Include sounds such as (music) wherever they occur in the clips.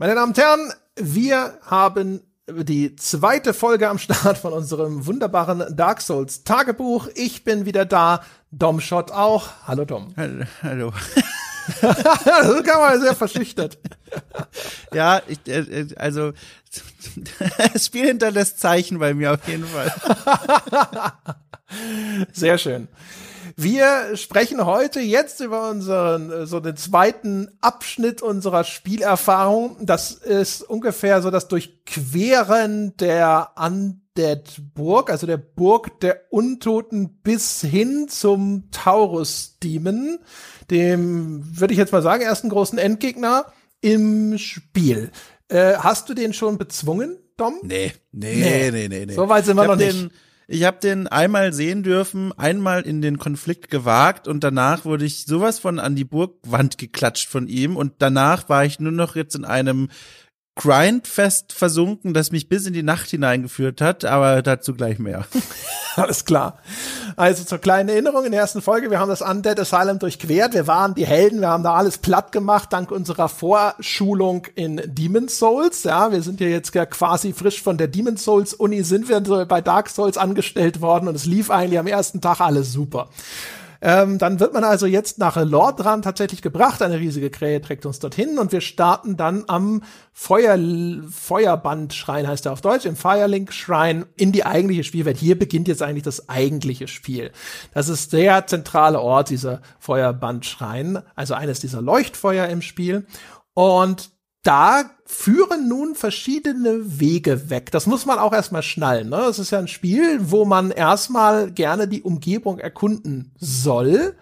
Meine Damen und Herren, wir haben die zweite Folge am Start von unserem wunderbaren Dark Souls Tagebuch. Ich bin wieder da, Dom Schott auch. Hallo Dom. (laughs) Hallo. das kann man sehr verschüchtert. (laughs) ja, ich, äh, also (laughs) das Spiel hinterlässt Zeichen bei mir auf jeden Fall. Sehr schön. Wir sprechen heute jetzt über unseren, so den zweiten Abschnitt unserer Spielerfahrung. Das ist ungefähr so das Durchqueren der Undead-Burg, also der Burg der Untoten bis hin zum Taurus-Demon, dem, würde ich jetzt mal sagen, ersten großen Endgegner im Spiel. Äh, hast du den schon bezwungen, Dom? Nee, nee, nee, nee, nee. So weit sind wir noch nicht. Den, ich habe den einmal sehen dürfen, einmal in den Konflikt gewagt und danach wurde ich sowas von an die Burgwand geklatscht von ihm und danach war ich nur noch jetzt in einem Grindfest versunken, das mich bis in die Nacht hineingeführt hat, aber dazu gleich mehr. (laughs) Alles klar. Also zur kleinen Erinnerung in der ersten Folge, wir haben das Undead Asylum durchquert, wir waren die Helden, wir haben da alles platt gemacht, dank unserer Vorschulung in Demon's Souls. Ja, wir sind ja jetzt quasi frisch von der Demon's Souls Uni, sind wir bei Dark Souls angestellt worden und es lief eigentlich am ersten Tag alles super. Ähm, dann wird man also jetzt nach Lordran tatsächlich gebracht. Eine riesige Krähe trägt uns dorthin und wir starten dann am Feuer, Feuerbandschrein heißt er auf Deutsch, im Firelink Schrein in die eigentliche Spielwelt. Hier beginnt jetzt eigentlich das eigentliche Spiel. Das ist der zentrale Ort, dieser Feuerbandschrein, also eines dieser Leuchtfeuer im Spiel. Und da führen nun verschiedene Wege weg. Das muss man auch erstmal schnallen. Ne? Das ist ja ein Spiel, wo man erstmal gerne die Umgebung erkunden soll.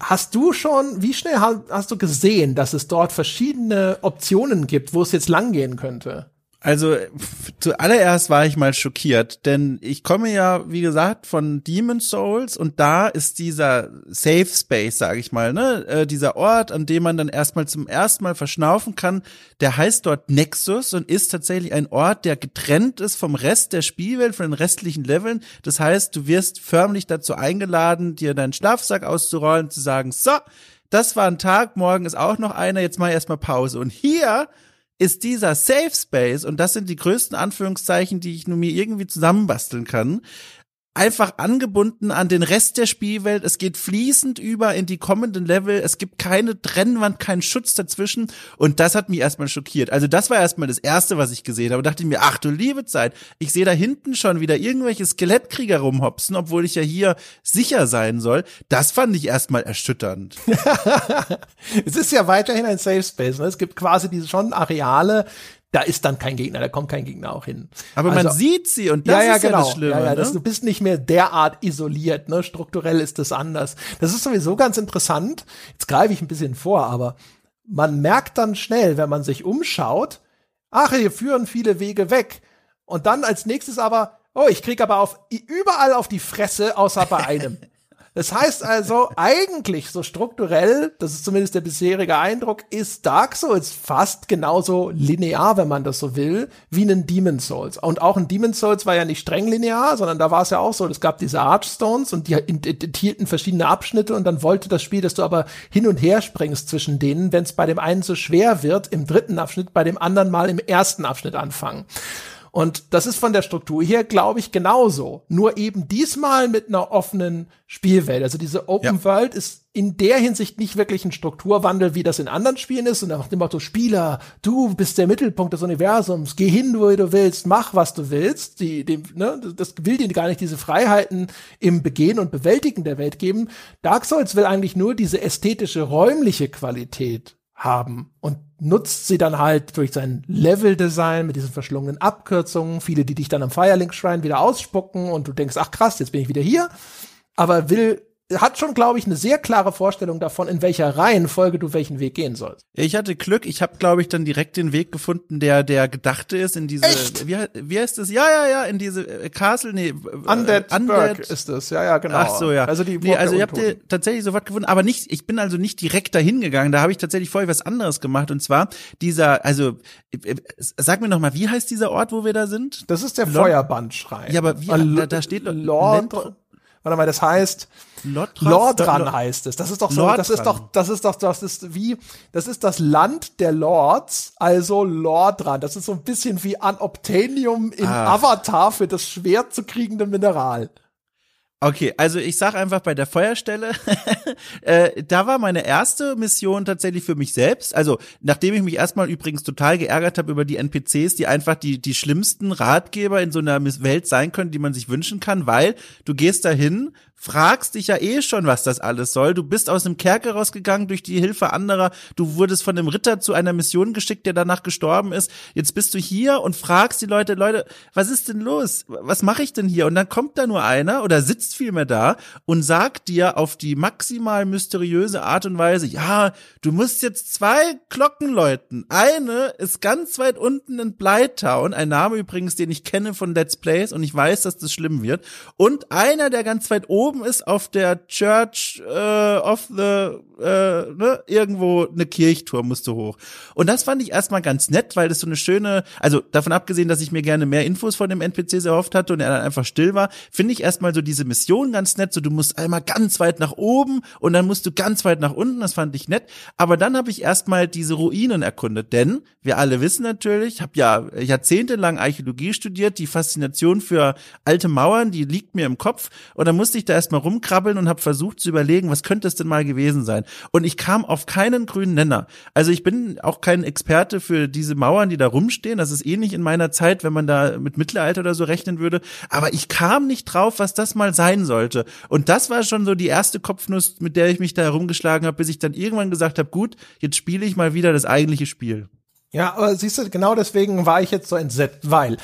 Hast du schon, wie schnell hast du gesehen, dass es dort verschiedene Optionen gibt, wo es jetzt langgehen könnte? Also zuallererst war ich mal schockiert, denn ich komme ja, wie gesagt, von Demon Souls und da ist dieser Safe Space, sage ich mal, ne, äh, dieser Ort, an dem man dann erstmal zum ersten Mal verschnaufen kann, der heißt dort Nexus und ist tatsächlich ein Ort, der getrennt ist vom Rest der Spielwelt, von den restlichen Leveln. Das heißt, du wirst förmlich dazu eingeladen, dir deinen Schlafsack auszurollen, zu sagen, so, das war ein Tag, morgen ist auch noch einer, jetzt mal erstmal Pause. Und hier ist dieser Safe Space, und das sind die größten Anführungszeichen, die ich nur mir irgendwie zusammenbasteln kann, einfach angebunden an den Rest der Spielwelt. Es geht fließend über in die kommenden Level. Es gibt keine Trennwand, keinen Schutz dazwischen. Und das hat mich erstmal schockiert. Also das war erstmal das erste, was ich gesehen habe. Da dachte ich mir, ach du liebe Zeit, ich sehe da hinten schon wieder irgendwelche Skelettkrieger rumhopsen, obwohl ich ja hier sicher sein soll. Das fand ich erstmal erschütternd. (laughs) es ist ja weiterhin ein Safe Space. Ne? Es gibt quasi diese schon Areale, da ist dann kein Gegner, da kommt kein Gegner auch hin. Aber also, man sieht sie und das ja, ja, ist genau. ja das Schlimme. Ja, ja, ne? das, du bist nicht mehr derart isoliert, ne? Strukturell ist das anders. Das ist sowieso ganz interessant. Jetzt greife ich ein bisschen vor, aber man merkt dann schnell, wenn man sich umschaut, ach, hier führen viele Wege weg. Und dann als nächstes aber, oh, ich krieg aber auf überall auf die Fresse, außer bei (laughs) einem. Das heißt also, eigentlich so strukturell, das ist zumindest der bisherige Eindruck, ist Dark Souls fast genauso linear, wenn man das so will, wie ein Demon Souls. Und auch ein Demon Souls war ja nicht streng linear, sondern da war es ja auch so, es gab diese Archstones und die enthielten verschiedene Abschnitte und dann wollte das Spiel, dass du aber hin und her springst zwischen denen, wenn es bei dem einen so schwer wird, im dritten Abschnitt, bei dem anderen mal im ersten Abschnitt anfangen. Und das ist von der Struktur her, glaube ich, genauso. Nur eben diesmal mit einer offenen Spielwelt. Also diese Open ja. World ist in der Hinsicht nicht wirklich ein Strukturwandel, wie das in anderen Spielen ist. Und nach dem Motto, Spieler, du bist der Mittelpunkt des Universums, geh hin, wo du willst, mach, was du willst. Die, die, ne, das will dir gar nicht diese Freiheiten im Begehen und Bewältigen der Welt geben. Dark Souls will eigentlich nur diese ästhetische, räumliche Qualität haben und nutzt sie dann halt durch sein Level-Design mit diesen verschlungenen Abkürzungen, viele, die dich dann am Firelink-Schrein wieder ausspucken und du denkst, ach krass, jetzt bin ich wieder hier, aber will hat schon, glaube ich, eine sehr klare Vorstellung davon, in welcher Reihenfolge du welchen Weg gehen sollst. Ich hatte Glück, ich habe, glaube ich, dann direkt den Weg gefunden, der der gedachte ist in diese Echt? wie wie heißt das? Ja, ja, ja, in diese äh, Castle, nee, Undead, Undead ist es. Ja, ja, genau. Ach so, ja. Also die nee, also ich habe tatsächlich sofort gefunden, aber nicht ich bin also nicht direkt dahin gegangen, da habe ich tatsächlich vorher was anderes gemacht und zwar dieser also äh, sag mir noch mal, wie heißt dieser Ort, wo wir da sind? Das ist der Feuerbandschrein. Ja, aber wie, da, da steht Lord warte mal, das heißt, Lordran, Lordran heißt es. Das ist doch so, das ist doch, das ist doch, das ist wie, das ist das Land der Lords, also Lordran. Das ist so ein bisschen wie Unobtainium in Ah. Avatar für das schwer zu kriegende Mineral. Okay, also ich sag einfach bei der Feuerstelle, (laughs) äh, da war meine erste Mission tatsächlich für mich selbst. Also nachdem ich mich erstmal übrigens total geärgert habe über die NPCs, die einfach die die schlimmsten Ratgeber in so einer Welt sein können, die man sich wünschen kann, weil du gehst dahin, fragst dich ja eh schon, was das alles soll. Du bist aus einem Kerker rausgegangen durch die Hilfe anderer. Du wurdest von einem Ritter zu einer Mission geschickt, der danach gestorben ist. Jetzt bist du hier und fragst die Leute, Leute, was ist denn los? Was mache ich denn hier? Und dann kommt da nur einer oder sitzt vielmehr da und sagt dir auf die maximal mysteriöse Art und Weise, ja, du musst jetzt zwei Glocken läuten. Eine ist ganz weit unten in Blytown, ein Name übrigens, den ich kenne von Let's Plays und ich weiß, dass das schlimm wird. Und einer, der ganz weit oben ist auf der Church äh, of the, äh, ne, irgendwo eine Kirchtour musst du hoch. Und das fand ich erstmal ganz nett, weil das so eine schöne, also davon abgesehen, dass ich mir gerne mehr Infos von dem NPCs erhofft hatte und er dann einfach still war, finde ich erstmal so diese Mission ganz nett, so du musst einmal ganz weit nach oben und dann musst du ganz weit nach unten, das fand ich nett. Aber dann habe ich erstmal diese Ruinen erkundet, denn wir alle wissen natürlich, ich habe ja jahrzehntelang Archäologie studiert, die Faszination für alte Mauern, die liegt mir im Kopf und dann musste ich da erstmal rumkrabbeln und habe versucht zu überlegen, was könnte es denn mal gewesen sein. Und ich kam auf keinen grünen Nenner. Also ich bin auch kein Experte für diese Mauern, die da rumstehen. Das ist nicht in meiner Zeit, wenn man da mit Mittelalter oder so rechnen würde. Aber ich kam nicht drauf, was das mal sein sollte. Und das war schon so die erste Kopfnuss, mit der ich mich da herumgeschlagen habe, bis ich dann irgendwann gesagt habe, gut, jetzt spiele ich mal wieder das eigentliche Spiel. Ja, aber siehst du, genau deswegen war ich jetzt so entsetzt, weil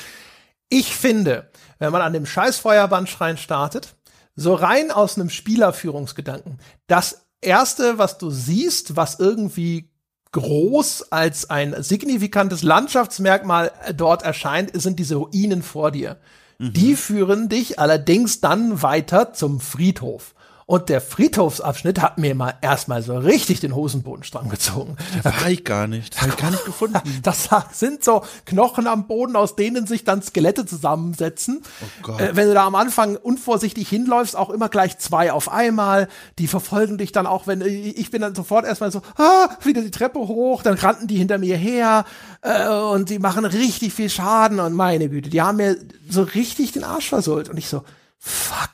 ich finde, wenn man an dem scheiß Feuerbandschrein startet, so rein aus einem Spielerführungsgedanken, das erste, was du siehst, was irgendwie groß als ein signifikantes Landschaftsmerkmal dort erscheint, sind diese Ruinen vor dir. Die führen dich allerdings dann weiter zum Friedhof. Und der Friedhofsabschnitt hat mir mal erstmal so richtig den Hosenboden stramm gezogen. War ich gar nicht. Das habe ich gar nicht gefunden. (laughs) Das sind so Knochen am Boden, aus denen sich dann Skelette zusammensetzen. Oh Gott. Äh, wenn du da am Anfang unvorsichtig hinläufst, auch immer gleich zwei auf einmal. Die verfolgen dich dann auch, wenn ich bin dann sofort erstmal so, ah, wieder die Treppe hoch, dann rannten die hinter mir her äh, und die machen richtig viel Schaden und meine Güte, die haben mir so richtig den Arsch versohlt und ich so, fuck.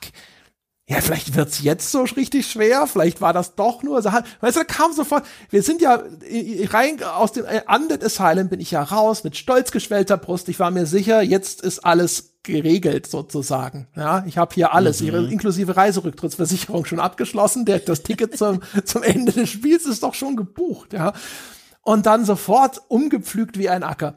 Ja, vielleicht wird's jetzt so richtig schwer, vielleicht war das doch nur so. Weißt du, da kam sofort, wir sind ja äh, rein aus dem äh, Undead Asylum bin ich ja raus mit stolz geschwellter Brust. Ich war mir sicher, jetzt ist alles geregelt sozusagen. Ja, ich habe hier alles, ihre inklusive Reiserücktrittsversicherung schon abgeschlossen. Der, das Ticket zum, (laughs) zum Ende des Spiels ist doch schon gebucht. Ja, und dann sofort umgepflügt wie ein Acker.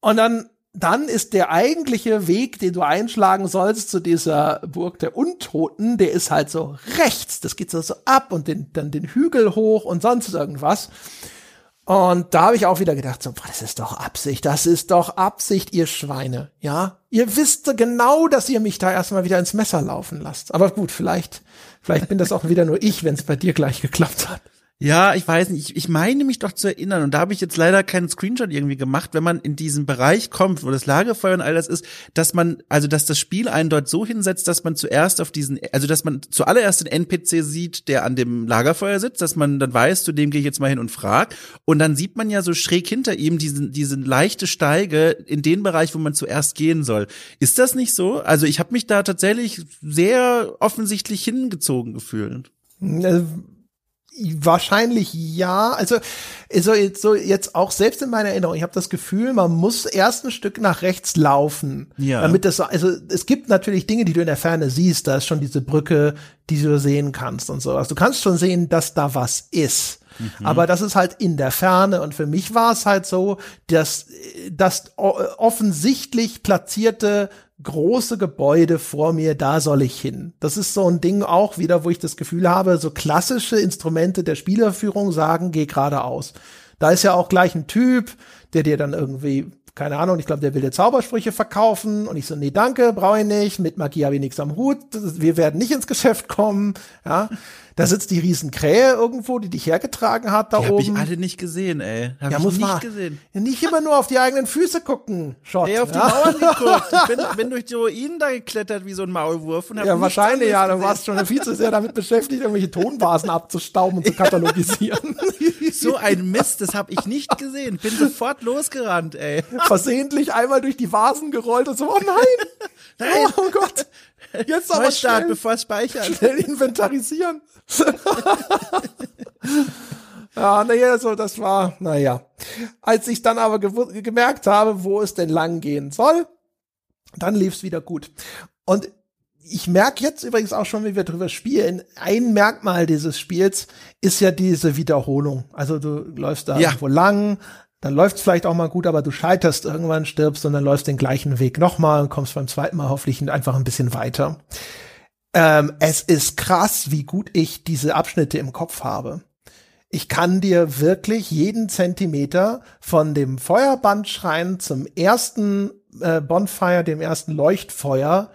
Und dann dann ist der eigentliche Weg, den du einschlagen sollst zu dieser Burg der Untoten, der ist halt so rechts. Das geht so, so ab und den, dann den Hügel hoch und sonst irgendwas. Und da habe ich auch wieder gedacht, so, boah, das ist doch Absicht, das ist doch Absicht, ihr Schweine, ja? Ihr wisst genau, dass ihr mich da erstmal wieder ins Messer laufen lasst. Aber gut, vielleicht, vielleicht bin das auch wieder nur ich, wenn es bei dir gleich geklappt hat. Ja, ich weiß nicht. Ich, ich meine mich doch zu erinnern, und da habe ich jetzt leider keinen Screenshot irgendwie gemacht, wenn man in diesen Bereich kommt, wo das Lagerfeuer und all das ist, dass man, also dass das Spiel einen dort so hinsetzt, dass man zuerst auf diesen, also dass man zuallererst den NPC sieht, der an dem Lagerfeuer sitzt, dass man dann weiß, zu dem gehe ich jetzt mal hin und frag. Und dann sieht man ja so schräg hinter ihm diesen, diesen leichte Steige in den Bereich, wo man zuerst gehen soll. Ist das nicht so? Also ich habe mich da tatsächlich sehr offensichtlich hingezogen gefühlt. Wahrscheinlich ja. Also, also jetzt, so jetzt auch selbst in meiner Erinnerung, ich habe das Gefühl, man muss erst ein Stück nach rechts laufen, Ja. damit das so, also es gibt natürlich Dinge, die du in der Ferne siehst. Da ist schon diese Brücke, die du sehen kannst und sowas. Du kannst schon sehen, dass da was ist. Aber das ist halt in der Ferne und für mich war es halt so, dass das offensichtlich platzierte große Gebäude vor mir, da soll ich hin. Das ist so ein Ding auch wieder, wo ich das Gefühl habe, so klassische Instrumente der Spielerführung sagen, geh geradeaus. Da ist ja auch gleich ein Typ, der dir dann irgendwie keine Ahnung, ich glaube, der will dir Zaubersprüche verkaufen und ich so, nee, danke, brauche ich nicht, mit Magie habe ich nichts am Hut, wir werden nicht ins Geschäft kommen, ja. Da sitzt die Riesenkrähe irgendwo, die dich hergetragen hat da die oben. Hab ich alle nicht gesehen, ey. Hab ja, ich muss nicht man, gesehen. Nicht immer nur auf die eigenen Füße gucken, Schott. Ey, auf die ja? Mauern geguckt. (laughs) Ich bin, bin durch die Ruinen da geklettert wie so ein Maulwurf und hab Ja, wahrscheinlich, ja. Du warst schon viel zu sehr damit beschäftigt, irgendwelche Tonvasen abzustauben und zu (laughs) katalogisieren. So ein Mist, das habe ich nicht gesehen. Bin sofort losgerannt, ey. (laughs) Versehentlich einmal durch die Vasen gerollt und so, oh nein! (laughs) Nein. Oh Gott! Jetzt aber Neustart, schnell, bevor es speichert. schnell inventarisieren. (laughs) ja, naja, so, das war, naja. Als ich dann aber gemerkt habe, wo es denn lang gehen soll, dann lief's wieder gut. Und ich merke jetzt übrigens auch schon, wie wir drüber spielen, ein Merkmal dieses Spiels ist ja diese Wiederholung. Also du läufst da Ja. irgendwo lang, dann läuft's vielleicht auch mal gut, aber du scheiterst irgendwann, stirbst und dann läufst den gleichen Weg nochmal und kommst beim zweiten Mal hoffentlich einfach ein bisschen weiter. Ähm, es ist krass, wie gut ich diese Abschnitte im Kopf habe. Ich kann dir wirklich jeden Zentimeter von dem Feuerbandschrein zum ersten äh, Bonfire, dem ersten Leuchtfeuer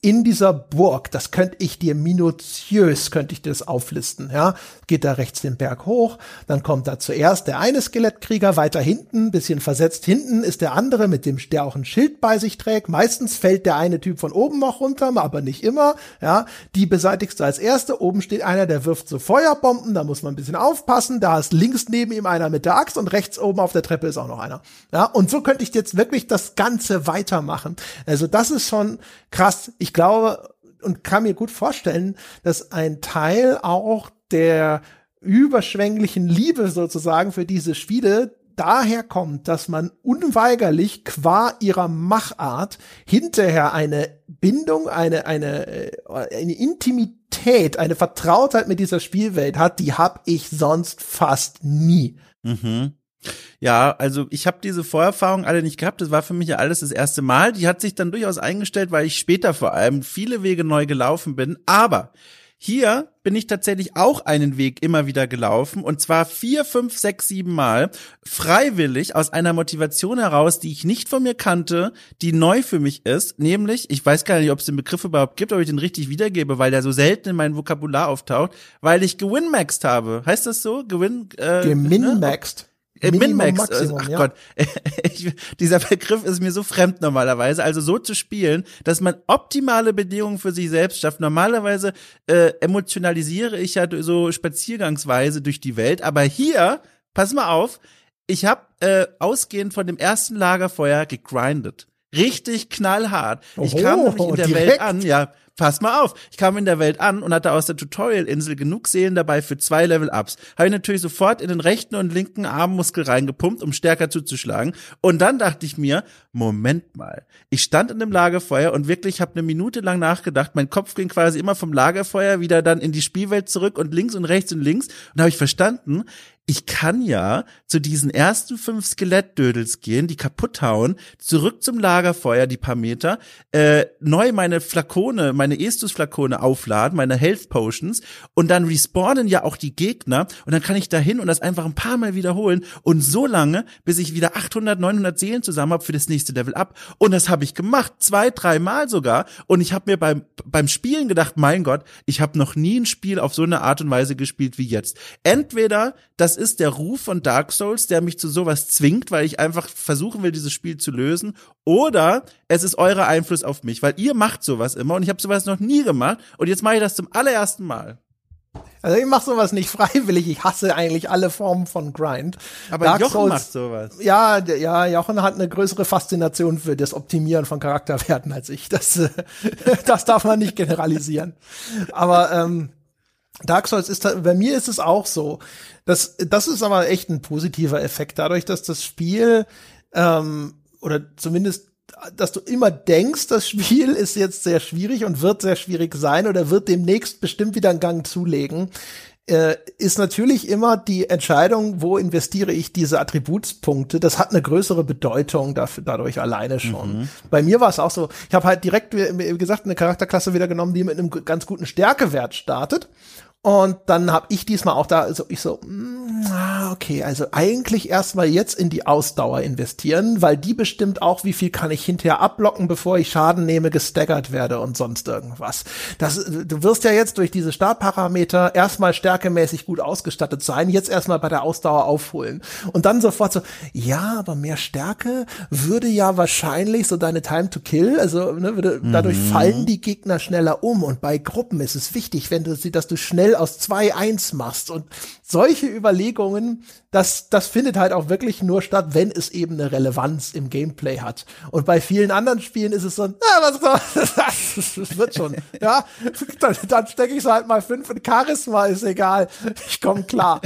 in dieser Burg, das könnte ich dir minutiös, könnte ich dir das auflisten, ja. Geht da rechts den Berg hoch, dann kommt da zuerst der eine Skelettkrieger, weiter hinten, bisschen versetzt hinten ist der andere, mit dem, der auch ein Schild bei sich trägt. Meistens fällt der eine Typ von oben noch runter, aber nicht immer, ja. Die beseitigst du als erste, oben steht einer, der wirft so Feuerbomben, da muss man ein bisschen aufpassen, da ist links neben ihm einer mit der Axt und rechts oben auf der Treppe ist auch noch einer, ja. Und so könnte ich jetzt wirklich das Ganze weitermachen. Also das ist schon krass. Ich glaube und kann mir gut vorstellen, dass ein Teil auch der überschwänglichen Liebe sozusagen für diese Spiele daher kommt, dass man unweigerlich qua ihrer Machart hinterher eine Bindung, eine, eine, äh, eine Intimität, eine Vertrautheit mit dieser Spielwelt hat, die habe ich sonst fast nie. Mhm. Ja, also ich habe diese Vorerfahrung alle nicht gehabt. Das war für mich ja alles das erste Mal. Die hat sich dann durchaus eingestellt, weil ich später vor allem viele Wege neu gelaufen bin. Aber hier bin ich tatsächlich auch einen Weg immer wieder gelaufen und zwar vier, fünf, sechs, sieben Mal freiwillig aus einer Motivation heraus, die ich nicht von mir kannte, die neu für mich ist, nämlich, ich weiß gar nicht, ob es den Begriff überhaupt gibt, ob ich den richtig wiedergebe, weil der so selten in meinem Vokabular auftaucht, weil ich gewinmaxed habe. Heißt das so? Gewin, äh, ne? Geminmaxed. Äh, Minimum, Min-Max, Maximum, ach ja. Gott, (laughs) ich, dieser Begriff ist mir so fremd normalerweise. Also so zu spielen, dass man optimale Bedingungen für sich selbst schafft. Normalerweise äh, emotionalisiere ich ja so spaziergangsweise durch die Welt, aber hier, pass mal auf, ich habe äh, ausgehend von dem ersten Lagerfeuer gegrindet. Richtig knallhart. Ich kam nämlich in der direkt. Welt an, ja, pass mal auf. Ich kam in der Welt an und hatte aus der Tutorial-Insel genug Seelen dabei für zwei Level-Ups. Habe ich natürlich sofort in den rechten und linken Armmuskel reingepumpt, um stärker zuzuschlagen. Und dann dachte ich mir, Moment mal. Ich stand in dem Lagerfeuer und wirklich habe eine Minute lang nachgedacht. Mein Kopf ging quasi immer vom Lagerfeuer wieder dann in die Spielwelt zurück und links und rechts und links. Und habe ich verstanden, ich kann ja zu diesen ersten fünf Skelettdödels gehen, die kaputt hauen, zurück zum Lagerfeuer, die paar Meter, äh, neu meine Flakone, meine Estus-Flakone aufladen, meine Health Potions und dann respawnen ja auch die Gegner und dann kann ich dahin und das einfach ein paar Mal wiederholen und so lange, bis ich wieder 800, 900 Seelen zusammen habe für das nächste Level up und das habe ich gemacht, zwei, drei Mal sogar und ich habe mir beim, beim Spielen gedacht, mein Gott, ich habe noch nie ein Spiel auf so eine Art und Weise gespielt wie jetzt. Entweder das ist der Ruf von Dark Souls, der mich zu sowas zwingt, weil ich einfach versuchen will, dieses Spiel zu lösen, oder es ist euer Einfluss auf mich, weil ihr macht sowas immer und ich habe sowas noch nie gemacht und jetzt mache ich das zum allerersten Mal. Also ich mache sowas nicht (laughs) freiwillig. Ich hasse eigentlich alle Formen von Grind. Aber Dark Jochen Souls- macht sowas. Ja, ja, Jochen hat eine größere Faszination für das Optimieren von Charakterwerten als ich. Das, (laughs) das darf man nicht generalisieren. Aber ähm, Dark Souls ist, bei mir ist es auch so. Das, das ist aber echt ein positiver Effekt, dadurch, dass das Spiel ähm, oder zumindest dass du immer denkst, das Spiel ist jetzt sehr schwierig und wird sehr schwierig sein oder wird demnächst bestimmt wieder einen Gang zulegen, äh, ist natürlich immer die Entscheidung, wo investiere ich diese Attributspunkte. Das hat eine größere Bedeutung dafür, dadurch alleine schon. Bei mir war es auch so, ich habe halt direkt, wie gesagt, eine Charakterklasse wieder genommen, die mit einem ganz guten Stärkewert startet. Und dann habe ich diesmal auch da, so ich so, mm, ah, okay, also eigentlich erstmal jetzt in die Ausdauer investieren, weil die bestimmt auch, wie viel kann ich hinterher ablocken, bevor ich Schaden nehme, gestaggert werde und sonst irgendwas. Das, du wirst ja jetzt durch diese Startparameter erstmal stärkemäßig gut ausgestattet sein, jetzt erstmal bei der Ausdauer aufholen. Und dann sofort so, ja, aber mehr Stärke würde ja wahrscheinlich so deine Time to Kill, also ne, würde, mhm. dadurch fallen die Gegner schneller um. Und bei Gruppen ist es wichtig, wenn du sie, dass du schnell aus zwei eins machst. Und solche Überlegungen, das, das findet halt auch wirklich nur statt, wenn es eben eine Relevanz im Gameplay hat. Und bei vielen anderen Spielen ist es so, ah, was, (laughs) das, wird schon. ja, dann, dann stecke ich so halt mal fünf in Charisma, ist egal. Ich komme klar.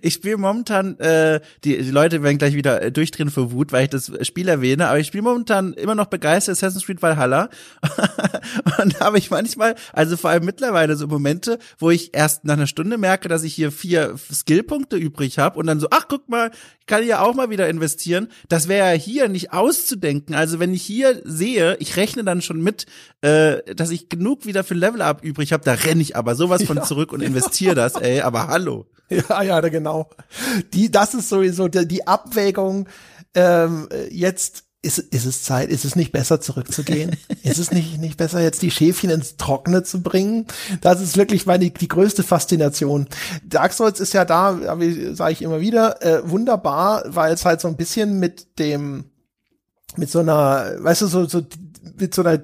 Ich spiele momentan, äh, die, die Leute werden gleich wieder äh, durchdrehen vor Wut, weil ich das Spiel erwähne, aber ich spiele momentan immer noch begeistert Assassin's Creed Valhalla. (laughs) und da habe ich manchmal, also vor allem mittlerweile so Momente, wo ich erst nach einer Stunde merke, dass ich hier vier Skillpunkte übrig habe und dann so, ach guck mal, ich kann ja auch mal wieder investieren. Das wäre ja hier nicht auszudenken. Also wenn ich hier sehe, ich rechne dann schon mit, äh, dass ich genug wieder für Level Up übrig habe, da renne ich aber sowas von ja, zurück und investiere das, ey, aber hallo. (laughs) Ja, ja, genau. Die, das ist sowieso die, die Abwägung, ähm, jetzt ist, ist es Zeit, ist es nicht besser zurückzugehen? (laughs) ist es nicht, nicht besser jetzt die Schäfchen ins Trockene zu bringen? Das ist wirklich meine, die größte Faszination. Dark Souls ist ja da, sage ich immer wieder, äh, wunderbar, weil es halt so ein bisschen mit dem, mit so einer, weißt du, so, so mit so einer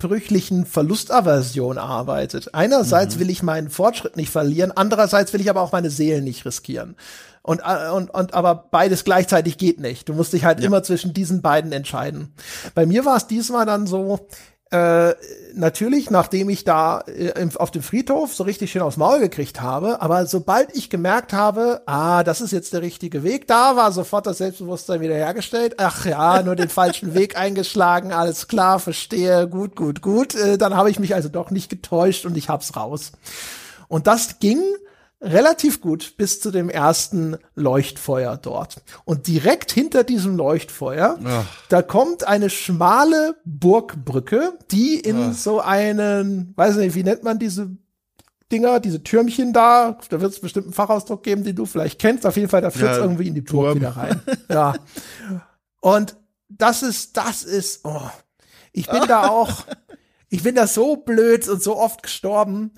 widersprüchlichen Verlustaversion arbeitet. Einerseits mhm. will ich meinen Fortschritt nicht verlieren, andererseits will ich aber auch meine Seelen nicht riskieren. Und, äh, und, und aber beides gleichzeitig geht nicht. Du musst dich halt ja. immer zwischen diesen beiden entscheiden. Bei mir war es diesmal dann so, äh, natürlich, nachdem ich da äh, auf dem Friedhof so richtig schön aufs Maul gekriegt habe, aber sobald ich gemerkt habe, ah, das ist jetzt der richtige Weg, da war sofort das Selbstbewusstsein wieder hergestellt. Ach ja, nur den falschen (laughs) Weg eingeschlagen, alles klar, verstehe, gut, gut, gut. Äh, dann habe ich mich also doch nicht getäuscht und ich hab's raus. Und das ging relativ gut bis zu dem ersten Leuchtfeuer dort. Und direkt hinter diesem Leuchtfeuer, Ach. da kommt eine schmale Burgbrücke, die in Ach. so einen, weiß nicht, wie nennt man diese Dinger, diese Türmchen da, da wird es bestimmt einen Fachausdruck geben, den du vielleicht kennst. Auf jeden Fall, da führt es ja, irgendwie in die Burg Turm. wieder rein. ja. Und das ist, das ist, oh. Ich bin da (laughs) auch, ich bin da so blöd und so oft gestorben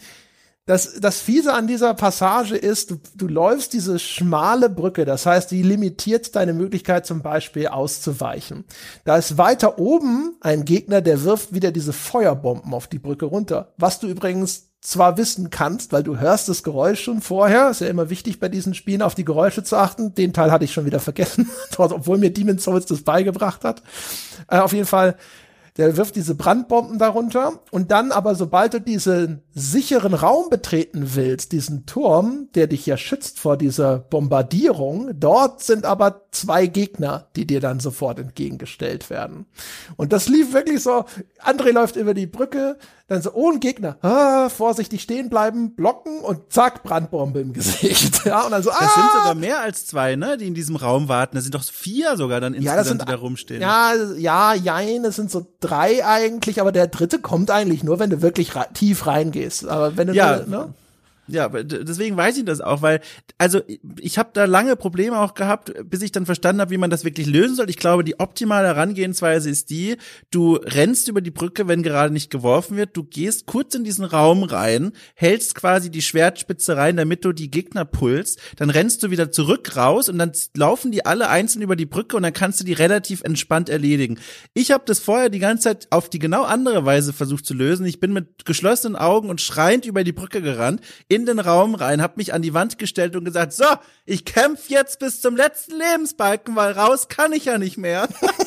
das, das Fiese an dieser Passage ist, du, du läufst diese schmale Brücke, das heißt, die limitiert deine Möglichkeit zum Beispiel auszuweichen. Da ist weiter oben ein Gegner, der wirft wieder diese Feuerbomben auf die Brücke runter. Was du übrigens zwar wissen kannst, weil du hörst das Geräusch schon vorher, ist ja immer wichtig bei diesen Spielen auf die Geräusche zu achten. Den Teil hatte ich schon wieder vergessen, (laughs) obwohl mir Demon's Souls das beigebracht hat. Äh, auf jeden Fall der wirft diese Brandbomben darunter und dann aber, sobald du diesen sicheren Raum betreten willst, diesen Turm, der dich ja schützt vor dieser Bombardierung, dort sind aber zwei Gegner, die dir dann sofort entgegengestellt werden. Und das lief wirklich so, André läuft über die Brücke, dann so, oh, ein Gegner, ah, vorsichtig stehen bleiben, blocken und zack, Brandbombe im Gesicht. (laughs) Ja, und dann so, ah. Das sind ah! sogar mehr als zwei, ne, die in diesem Raum warten. Das sind doch vier sogar dann insgesamt, ja, das sind, die da rumstehen. Ja, ja, jein, es sind so drei eigentlich, aber der dritte kommt eigentlich nur, wenn du wirklich tief reingehst. Aber wenn du, ja, ne? Ja, deswegen weiß ich das auch, weil also ich habe da lange Probleme auch gehabt, bis ich dann verstanden habe, wie man das wirklich lösen soll. Ich glaube, die optimale Herangehensweise ist die, du rennst über die Brücke, wenn gerade nicht geworfen wird, du gehst kurz in diesen Raum rein, hältst quasi die Schwertspitze rein, damit du die Gegner pulst, dann rennst du wieder zurück raus und dann laufen die alle einzeln über die Brücke und dann kannst du die relativ entspannt erledigen. Ich habe das vorher die ganze Zeit auf die genau andere Weise versucht zu lösen. Ich bin mit geschlossenen Augen und schreiend über die Brücke gerannt in den Raum rein, hab mich an die Wand gestellt und gesagt, so, ich kämpf jetzt bis zum letzten Lebensbalken, weil raus kann ich ja nicht mehr. (laughs)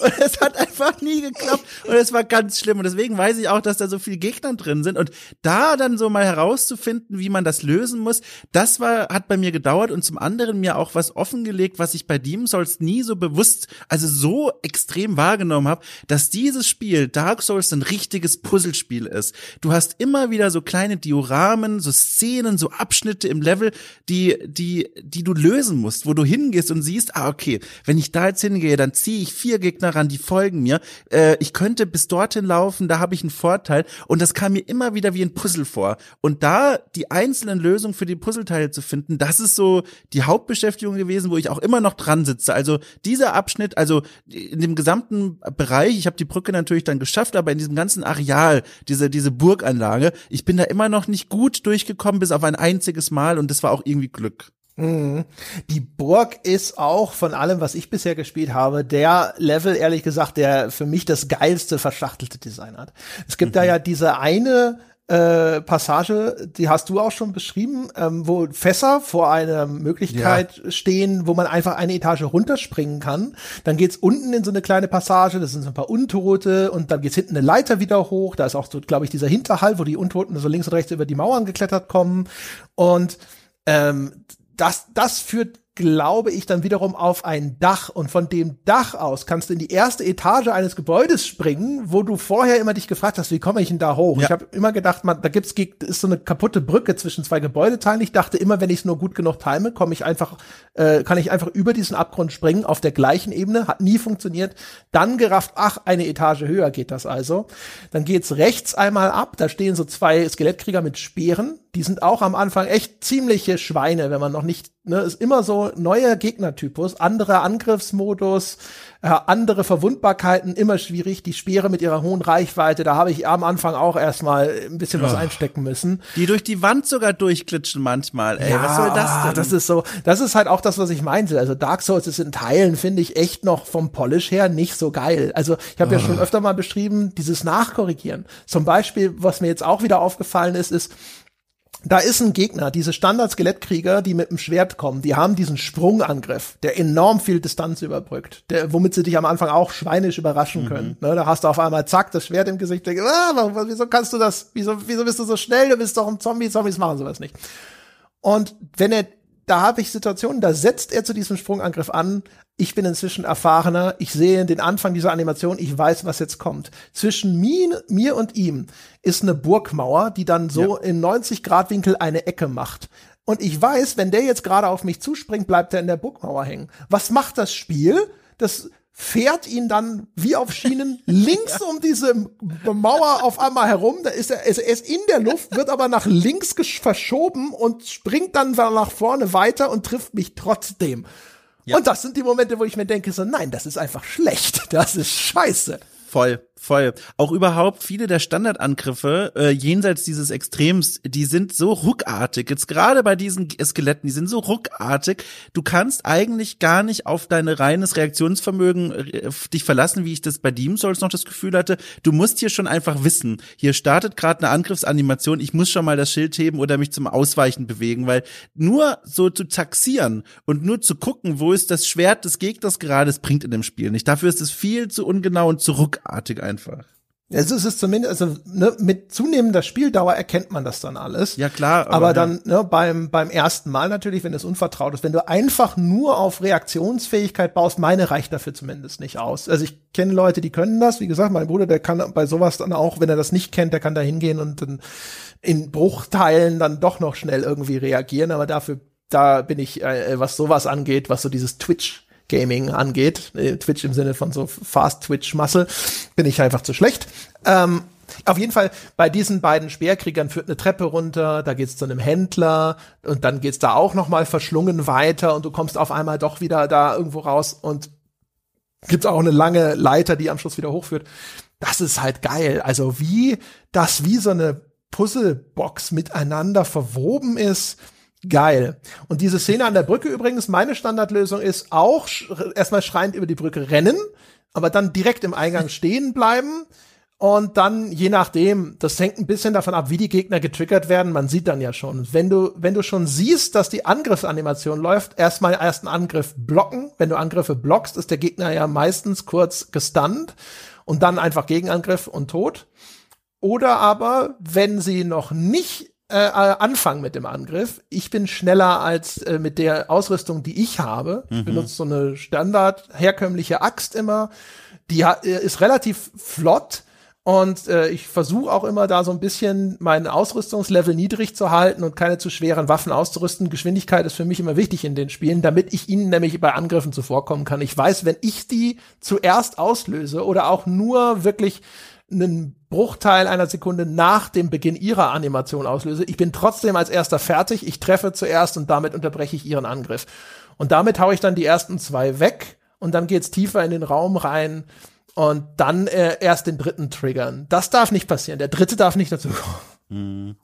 (laughs) und es hat einfach nie geklappt. Und es war ganz schlimm. Und deswegen weiß ich auch, dass da so viele Gegner drin sind. Und da dann so mal herauszufinden, wie man das lösen muss, das war hat bei mir gedauert und zum anderen mir auch was offengelegt, was ich bei Demon Souls nie so bewusst, also so extrem wahrgenommen habe, dass dieses Spiel Dark Souls ein richtiges Puzzlespiel ist. Du hast immer wieder so kleine Dioramen, so Szenen, so Abschnitte im Level, die die die du lösen musst, wo du hingehst und siehst, ah okay, wenn ich da jetzt hingehe, dann ziehe ich vier Gegner daran, die folgen mir. Äh, ich könnte bis dorthin laufen, da habe ich einen Vorteil. Und das kam mir immer wieder wie ein Puzzle vor. Und da die einzelnen Lösungen für die Puzzleteile zu finden, das ist so die Hauptbeschäftigung gewesen, wo ich auch immer noch dran sitze. Also dieser Abschnitt, also in dem gesamten Bereich, ich habe die Brücke natürlich dann geschafft, aber in diesem ganzen Areal, diese, diese Burganlage, ich bin da immer noch nicht gut durchgekommen, bis auf ein einziges Mal und das war auch irgendwie Glück. Mhm. Die Burg ist auch von allem, was ich bisher gespielt habe, der Level, ehrlich gesagt, der für mich das geilste verschachtelte Design hat. Es gibt mhm. da ja diese eine äh, Passage, die hast du auch schon beschrieben, ähm, wo Fässer vor einer Möglichkeit ja. stehen, wo man einfach eine Etage runterspringen kann. Dann geht's unten in so eine kleine Passage, das sind so ein paar Untote und dann geht's hinten eine Leiter wieder hoch. Da ist auch so, glaube ich, dieser Hinterhalt, wo die Untoten so links und rechts über die Mauern geklettert kommen. Und ähm, das, das führt glaube ich, dann wiederum auf ein Dach und von dem Dach aus kannst du in die erste Etage eines Gebäudes springen, wo du vorher immer dich gefragt hast, wie komme ich denn da hoch? Ja. Ich habe immer gedacht, man, da gibt's ist so eine kaputte Brücke zwischen zwei Gebäudeteilen. Ich dachte immer, wenn ich es nur gut genug time, komme ich einfach, äh, kann ich einfach über diesen Abgrund springen auf der gleichen Ebene. Hat nie funktioniert. Dann gerafft, ach, eine Etage höher geht das also. Dann geht's rechts einmal ab. Da stehen so zwei Skelettkrieger mit Speeren. Die sind auch am Anfang echt ziemliche Schweine, wenn man noch nicht ne, ist immer so neuer Gegnertypus, anderer Angriffsmodus, äh, andere Verwundbarkeiten, immer schwierig. Die Speere mit ihrer hohen Reichweite, da habe ich am Anfang auch erstmal ein bisschen oh. was einstecken müssen. Die durch die Wand sogar durchglitschen manchmal. Ey, ja, was soll das denn? Das ist so, das ist halt auch das, was ich meinte. Also Dark Souls ist in Teilen, finde ich, echt noch vom Polish her nicht so geil. Also ich habe oh. ja schon öfter mal beschrieben, dieses Nachkorrigieren. Zum Beispiel, was mir jetzt auch wieder aufgefallen ist, ist, da ist ein Gegner, diese Standard-Skelettkrieger, die mit dem Schwert kommen, die haben diesen Sprungangriff, der enorm viel Distanz überbrückt, der, womit sie dich am Anfang auch schweinisch überraschen mhm. können. Ne, da hast du auf einmal zack, das Schwert im Gesicht, denkst, ah, wieso kannst du das, wieso, wieso bist du so schnell, du bist doch ein Zombie, Zombies machen sowas nicht. Und wenn er da habe ich Situationen, da setzt er zu diesem Sprungangriff an. Ich bin inzwischen erfahrener. Ich sehe den Anfang dieser Animation. Ich weiß, was jetzt kommt. Zwischen mir, mir und ihm ist eine Burgmauer, die dann so ja. im 90 Grad Winkel eine Ecke macht. Und ich weiß, wenn der jetzt gerade auf mich zuspringt, bleibt er in der Burgmauer hängen. Was macht das Spiel? Das fährt ihn dann wie auf Schienen links um diese Mauer auf einmal herum. Da ist er, er ist in der Luft, wird aber nach links verschoben und springt dann nach vorne weiter und trifft mich trotzdem. Ja. Und das sind die Momente, wo ich mir denke, so nein, das ist einfach schlecht. Das ist scheiße. Voll. Voll. Auch überhaupt viele der Standardangriffe äh, jenseits dieses Extrems, die sind so ruckartig. Jetzt gerade bei diesen Skeletten, die sind so ruckartig. Du kannst eigentlich gar nicht auf dein reines Reaktionsvermögen äh, dich verlassen, wie ich das bei Demon Souls noch das Gefühl hatte. Du musst hier schon einfach wissen, hier startet gerade eine Angriffsanimation, ich muss schon mal das Schild heben oder mich zum Ausweichen bewegen, weil nur so zu taxieren und nur zu gucken, wo ist das Schwert des Gegners gerade, das bringt in dem Spiel nicht. Dafür ist es viel zu ungenau und zu ruckartig einfach. Also es ist zumindest, also ne, mit zunehmender Spieldauer erkennt man das dann alles. Ja klar. Aber, aber dann ne, beim beim ersten Mal natürlich, wenn es unvertraut ist, wenn du einfach nur auf Reaktionsfähigkeit baust, meine reicht dafür zumindest nicht aus. Also ich kenne Leute, die können das. Wie gesagt, mein Bruder, der kann bei sowas dann auch, wenn er das nicht kennt, der kann da hingehen und dann in Bruchteilen dann doch noch schnell irgendwie reagieren. Aber dafür, da bin ich, äh, was sowas angeht, was so dieses Twitch Gaming angeht, äh, Twitch im Sinne von so Fast Twitch Muscle, bin ich einfach zu schlecht. Ähm, auf jeden Fall, bei diesen beiden Speerkriegern führt eine Treppe runter, da geht's zu einem Händler und dann geht's da auch noch mal verschlungen weiter und du kommst auf einmal doch wieder da irgendwo raus und gibt's auch eine lange Leiter, die am Schluss wieder hochführt. Das ist halt geil. Also wie das wie so eine Puzzlebox miteinander verwoben ist, Geil. Und diese Szene an der Brücke übrigens, meine Standardlösung ist auch erstmal schreiend über die Brücke rennen, aber dann direkt im Eingang (laughs) stehen bleiben und dann je nachdem, das hängt ein bisschen davon ab, wie die Gegner getriggert werden, man sieht dann ja schon. Wenn du wenn du schon siehst, dass die Angriffsanimation läuft, erstmal ersten Angriff blocken. Wenn du Angriffe blockst, ist der Gegner ja meistens kurz gestunt und dann einfach Gegenangriff und tot. Oder aber, wenn sie noch nicht äh, äh, anfangen mit dem Angriff. Ich bin schneller als äh, mit der Ausrüstung, die ich habe. Ich mhm. benutze so eine Standard herkömmliche Axt immer. Die äh, ist relativ flott Und äh, ich versuche auch immer da so ein bisschen mein Ausrüstungslevel niedrig zu halten und keine zu schweren Waffen auszurüsten. Geschwindigkeit ist für mich immer wichtig in den Spielen, damit ich ihnen nämlich bei Angriffen zuvorkommen kann. Ich weiß, wenn ich die zuerst auslöse oder auch nur wirklich einen Bruchteil einer Sekunde nach dem Beginn ihrer Animation auslöse, ich bin trotzdem als erster fertig, ich treffe zuerst und damit unterbreche ich ihren Angriff. Und damit haue ich dann die ersten zwei weg und dann geht's tiefer in den Raum rein und dann äh, erst den dritten triggern. Das darf nicht passieren. Der dritte darf nicht dazu kommen. Mhm.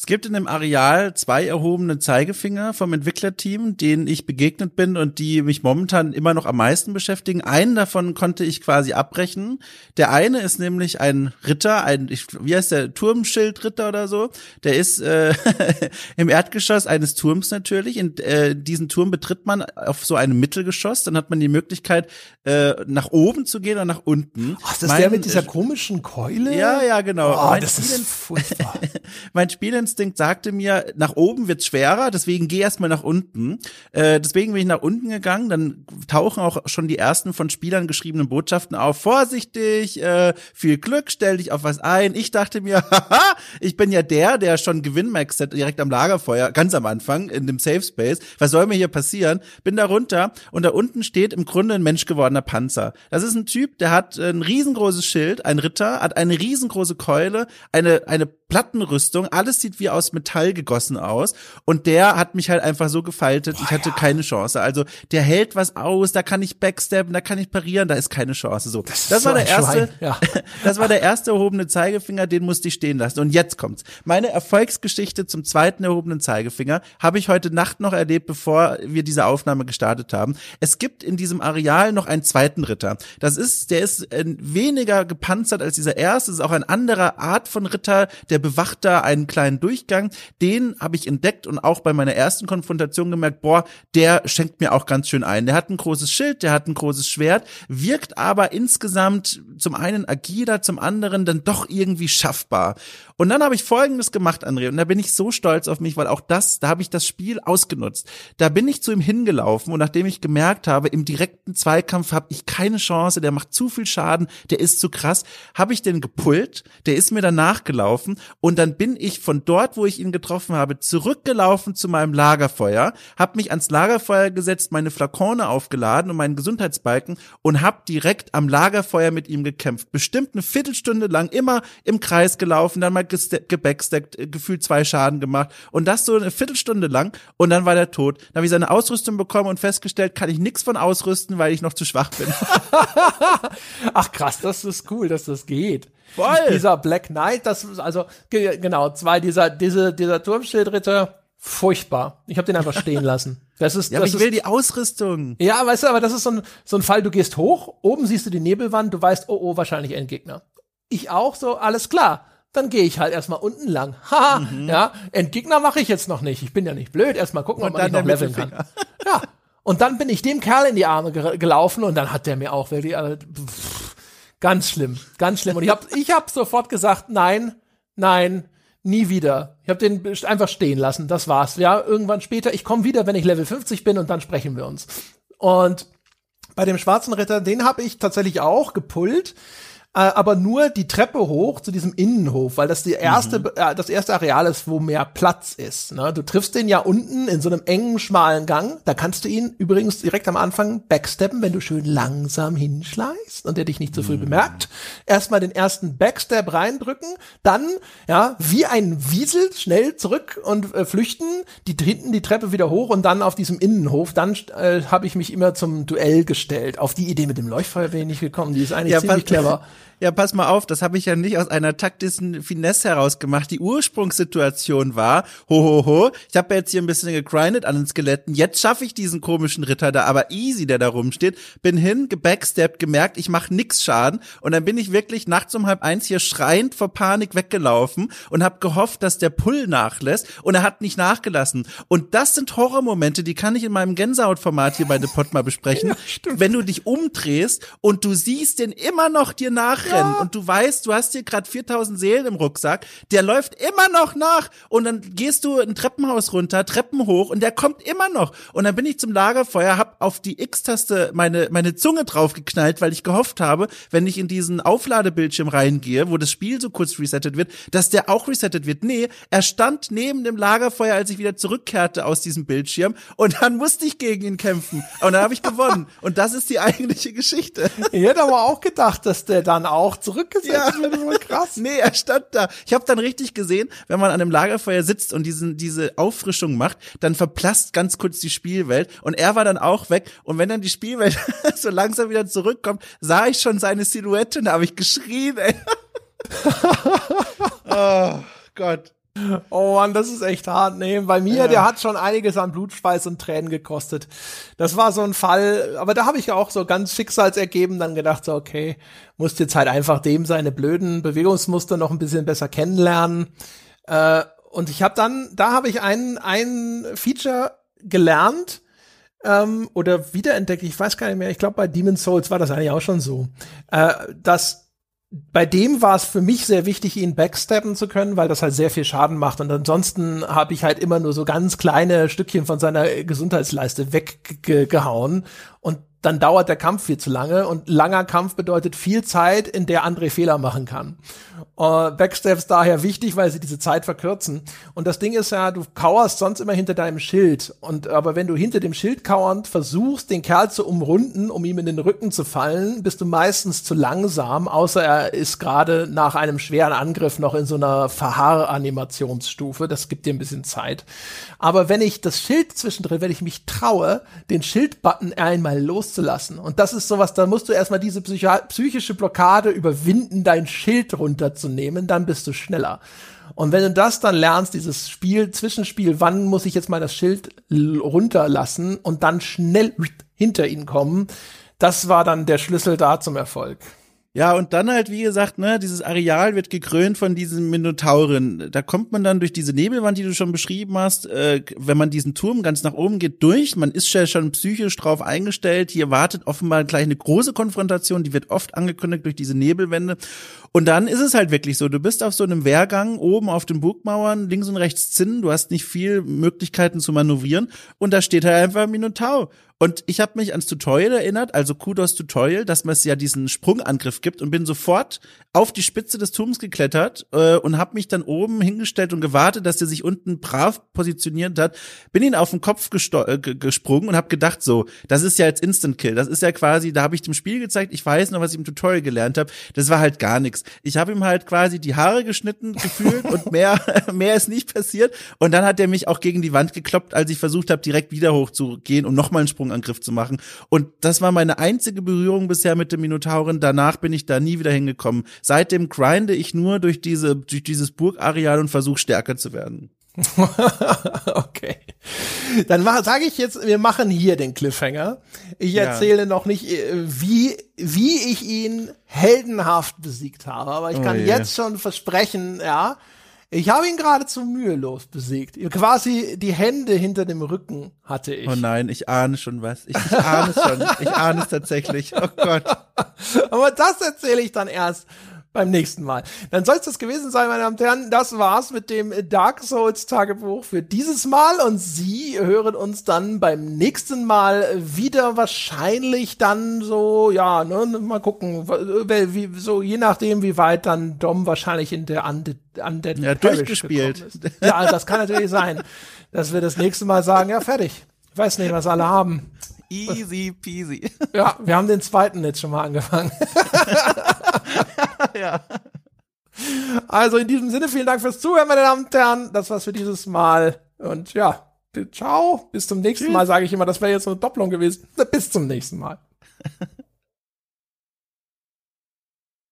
Es gibt in dem Areal zwei erhobene Zeigefinger vom Entwicklerteam, denen ich begegnet bin und die mich momentan immer noch am meisten beschäftigen. Einen davon konnte ich quasi abbrechen. Der eine ist nämlich ein Ritter, ein, wie heißt der, Turmschildritter oder so. Der ist äh, (laughs) im Erdgeschoss eines Turms natürlich. In äh, diesen Turm betritt man auf so einem Mittelgeschoss. Dann hat man die Möglichkeit, äh, nach oben zu gehen oder nach unten. Ach, ist das mein, der mit dieser komischen Keule? Ja, ja, genau. Oh, das ist furchtbar. (laughs) mein Spielinstinkt sagte mir, nach oben wird's schwerer, deswegen geh erstmal nach unten. Äh, deswegen bin ich nach unten gegangen, dann tauchen auch schon die ersten von Spielern geschriebenen Botschaften auf. Vorsichtig, äh, viel Glück, stell dich auf was ein. Ich dachte mir, (laughs) haha, ich bin ja der, der schon Gewinnmax hat direkt am Lagerfeuer, ganz am Anfang, in dem Safe Space. Was soll mir hier passieren? Bin da runter und da unten steht im Grunde ein menschgewordener Panzer. Das ist ein Typ, der hat ein riesengroßes Schild, ein Ritter, hat eine riesengroße Keule, eine, eine Plattenrüstung, alles sieht wie aus Metall gegossen aus und der hat mich halt einfach so gefaltet, Boah, ich hatte ja. keine Chance. Also der hält was aus, da kann ich backsteppen, da kann ich parieren, da ist keine Chance. So, das, das war so der erste, ja. (laughs) das war der erste erhobene Zeigefinger, den musste ich stehen lassen. Und jetzt kommt's. Meine Erfolgsgeschichte zum zweiten erhobenen Zeigefinger habe ich heute Nacht noch erlebt, bevor wir diese Aufnahme gestartet haben. Es gibt in diesem Areal noch einen zweiten Ritter. Das ist, der ist äh, weniger gepanzert als dieser erste. Das ist auch ein anderer Art von Ritter, der bewacht da einen kleinen Durchgang. Den habe ich entdeckt und auch bei meiner ersten Konfrontation gemerkt, boah, der schenkt mir auch ganz schön ein. Der hat ein großes Schild, der hat ein großes Schwert, wirkt aber insgesamt zum einen agiler, zum anderen dann doch irgendwie schaffbar. Und dann habe ich Folgendes gemacht, André, und da bin ich so stolz auf mich, weil auch das, da habe ich das Spiel ausgenutzt. Da bin ich zu ihm hingelaufen und nachdem ich gemerkt habe, im direkten Zweikampf habe ich keine Chance, der macht zu viel Schaden, der ist zu krass, habe ich den gepullt, der ist mir danach gelaufen und dann bin ich von dort, wo ich ihn getroffen habe, zurückgelaufen zu meinem Lagerfeuer, habe mich ans Lagerfeuer gesetzt, meine Flakone aufgeladen und meinen Gesundheitsbalken und habe direkt am Lagerfeuer mit ihm gekämpft. Bestimmt eine Viertelstunde lang immer im Kreis gelaufen, dann mal gebackstackt, äh, gefühlt zwei Schaden gemacht und das so eine Viertelstunde lang und dann war der tot. Dann habe ich seine Ausrüstung bekommen und festgestellt, kann ich nichts von ausrüsten, weil ich noch zu schwach bin. (laughs) Ach krass, das ist cool, dass das geht. Voll. Dieser Black Knight, das ist also genau, zwei dieser diese dieser Turmschildritter furchtbar. Ich habe den einfach (laughs) stehen lassen. Das ist, ja, das ich ist, will die Ausrüstung. Ja, weißt du, aber das ist so ein, so ein Fall, du gehst hoch, oben siehst du die Nebelwand, du weißt, oh, oh, wahrscheinlich Endgegner. Ich auch, so, alles klar dann gehe ich halt erstmal unten lang. (laughs) Haha, mhm. ja, Endgegner mache ich jetzt noch nicht. Ich bin ja nicht blöd. Erstmal gucken, und ob man nicht noch leveln kann. (laughs) Ja. Und dann bin ich dem Kerl in die Arme gelaufen und dann hat der mir auch wirklich äh, pff, ganz schlimm, ganz schlimm. Und ich habe ich hab sofort gesagt, nein, nein, nie wieder. Ich habe den einfach stehen lassen. Das war's. Ja, irgendwann später. Ich komme wieder, wenn ich Level 50 bin und dann sprechen wir uns. Und bei dem schwarzen Ritter, den habe ich tatsächlich auch gepullt aber nur die Treppe hoch zu diesem Innenhof, weil das die erste, mhm. äh, das erste Areal ist, wo mehr Platz ist. Ne? Du triffst den ja unten in so einem engen, schmalen Gang. Da kannst du ihn übrigens direkt am Anfang backsteppen, wenn du schön langsam hinschleißt und der dich nicht zu so früh mhm. bemerkt. Erstmal den ersten Backstep reindrücken, dann, ja, wie ein Wiesel schnell zurück und äh, flüchten, die hinten die Treppe wieder hoch und dann auf diesem Innenhof. Dann äh, habe ich mich immer zum Duell gestellt. Auf die Idee mit dem Leuchtfeuer bin ich gekommen. Die ist eigentlich ja, ziemlich clever. (laughs) Ja, pass mal auf, das habe ich ja nicht aus einer taktischen Finesse herausgemacht. Die Ursprungssituation war, ho, ho, ho, ich habe jetzt hier ein bisschen gegrindet an den Skeletten, jetzt schaffe ich diesen komischen Ritter da, aber easy, der da rumsteht, bin hin, gebacksteppt, gemerkt, ich mache nix Schaden und dann bin ich wirklich nachts um halb eins hier schreiend vor Panik weggelaufen und habe gehofft, dass der Pull nachlässt und er hat nicht nachgelassen. Und das sind Horrormomente, die kann ich in meinem Gänsehautformat hier bei The Pod mal besprechen. (laughs) Ja, Wenn du dich umdrehst und du siehst den immer noch dir nach nachrennen ja. und du weißt, du hast hier gerade 4000 Seelen im Rucksack, der läuft immer noch nach. Und dann gehst du ein Treppenhaus runter, Treppen hoch und der kommt immer noch. Und dann bin ich zum Lagerfeuer, hab auf die X-Taste meine meine Zunge draufgeknallt, weil ich gehofft habe, wenn ich in diesen Aufladebildschirm reingehe, wo das Spiel so kurz resettet wird, dass der auch resettet wird. Nee, er stand neben dem Lagerfeuer, als ich wieder zurückkehrte aus diesem Bildschirm. Und dann musste ich gegen ihn kämpfen. Und dann habe ich gewonnen. Und das ist die eigentliche Geschichte. Ich hätte aber auch gedacht, dass der dann auch zurückgesetzt ja. wird. Voll krass. (laughs) Nee, er stand da. Ich habe dann richtig gesehen, wenn man an einem Lagerfeuer sitzt und diesen diese Auffrischung macht, dann verblasst ganz kurz die Spielwelt und er war dann auch weg und wenn dann die Spielwelt (laughs) so langsam wieder zurückkommt, sah ich schon seine Silhouette und da habe ich geschrien, ey. (laughs) oh Gott. Oh Mann, das ist echt hart. Nee, bei mir, ja. der hat schon einiges an Blutschweiß und Tränen gekostet. Das war so ein Fall, aber da habe ich ja auch so ganz schicksalsergeben dann gedacht, so, okay, musst jetzt halt einfach dem seine blöden Bewegungsmuster noch ein bisschen besser kennenlernen. Äh, und ich habe dann, da habe ich ein, ein Feature gelernt, ähm, oder wiederentdeckt, ich weiß gar nicht mehr, ich glaube bei Demon's Souls war das eigentlich auch schon so, äh, dass bei dem war es für mich sehr wichtig, ihn backsteppen zu können, weil das halt sehr viel Schaden macht. Und ansonsten habe ich halt immer nur so ganz kleine Stückchen von seiner Gesundheitsleiste weggehauen. Und dann dauert der Kampf viel zu lange. Und langer Kampf bedeutet viel Zeit, in der André Fehler machen kann. Uh, Backsteps daher wichtig, weil sie diese Zeit verkürzen. Und das Ding ist ja, du kauerst sonst immer hinter deinem Schild. Und aber wenn du hinter dem Schild kauernd versuchst, den Kerl zu umrunden, um ihm in den Rücken zu fallen, bist du meistens zu langsam, außer er ist gerade nach einem schweren Angriff noch in so einer Verharr-Animationsstufe. Das gibt dir ein bisschen Zeit. Aber wenn ich das Schild zwischendrin, wenn ich mich traue, den Schildbutton einmal loszulassen, und das ist sowas, da musst du erstmal diese psychische Blockade überwinden, dein Schild runter zu nehmen, dann bist du schneller. Und wenn du das dann lernst, dieses Spiel, Zwischenspiel, wann muss ich jetzt mal das Schild runterlassen und dann schnell hinter ihn kommen, das war dann der Schlüssel da zum Erfolg. Ja, und dann halt, wie gesagt, ne, dieses Areal wird gekrönt von diesen Minotauren. Da kommt man dann durch diese Nebelwand, die du schon beschrieben hast, äh, wenn man diesen Turm ganz nach oben geht, durch. Man ist ja schon psychisch drauf eingestellt. Hier wartet offenbar gleich eine große Konfrontation, die wird oft angekündigt durch diese Nebelwände. Und dann ist es halt wirklich so, du bist auf so einem Wehrgang oben auf den Burgmauern, links und rechts Zinnen, du hast nicht viel Möglichkeiten zu manövrieren und da steht halt einfach Minotaur. Und ich habe mich ans Tutorial erinnert, also Kudos Tutorial, dass man es ja diesen Sprungangriff gibt und bin sofort auf die Spitze des Turms geklettert äh, und habe mich dann oben hingestellt und gewartet, dass der sich unten brav positioniert hat. Bin ihn auf den Kopf äh, gesprungen und habe gedacht, so, das ist ja jetzt Instant Kill. Das ist ja quasi, da habe ich dem Spiel gezeigt, ich weiß noch, was ich im Tutorial gelernt habe. Das war halt gar nichts. Ich habe ihm halt quasi die Haare geschnitten gefühlt und (laughs) mehr mehr ist nicht passiert. Und dann hat er mich auch gegen die Wand gekloppt, als ich versucht habe, direkt wieder hochzugehen und nochmal einen Sprung Sprungangriff zu machen. Und das war meine einzige Berührung bisher mit dem Minotauren. Danach bin ich da nie wieder hingekommen. Seitdem grinde ich nur durch diese, durch dieses Burgareal und versuche stärker zu werden. (laughs) okay. Dann sage ich jetzt, wir machen hier den Cliffhanger. Ich erzähle ja. noch nicht, äh, wie, wie ich ihn heldenhaft besiegt habe, aber ich kann oh jetzt schon versprechen, ja, ich habe ihn geradezu mühelos besiegt. Quasi die Hände hinter dem Rücken hatte ich. Oh nein, ich ahne schon was. Ich, ich ahne es schon. Ich ahne es tatsächlich. Oh Gott. (laughs) Aber das erzähle ich dann erst beim nächsten Mal. Dann soll es das gewesen sein, meine Damen und Herren. Das war's mit dem Dark Souls Tagebuch für dieses Mal und Sie hören uns dann beim nächsten Mal wieder wahrscheinlich dann so, ja, ne, mal gucken, wie, so je nachdem, wie weit dann Dom wahrscheinlich in der Undead, Undead ja, durchgespielt. Ja, das kann natürlich sein, dass wir das nächste Mal sagen, ja, fertig. Ich weiß nicht, was alle haben. Easy peasy. Ja, wir haben den zweiten jetzt schon mal angefangen. (laughs) (laughs) ja. Also in diesem Sinne, vielen Dank fürs Zuhören, meine Damen und Herren. Das war's für dieses Mal. Und ja, ciao. Bis zum nächsten Mal, sage ich immer. Das wäre jetzt eine Doppelung gewesen. Bis zum nächsten Mal. (laughs)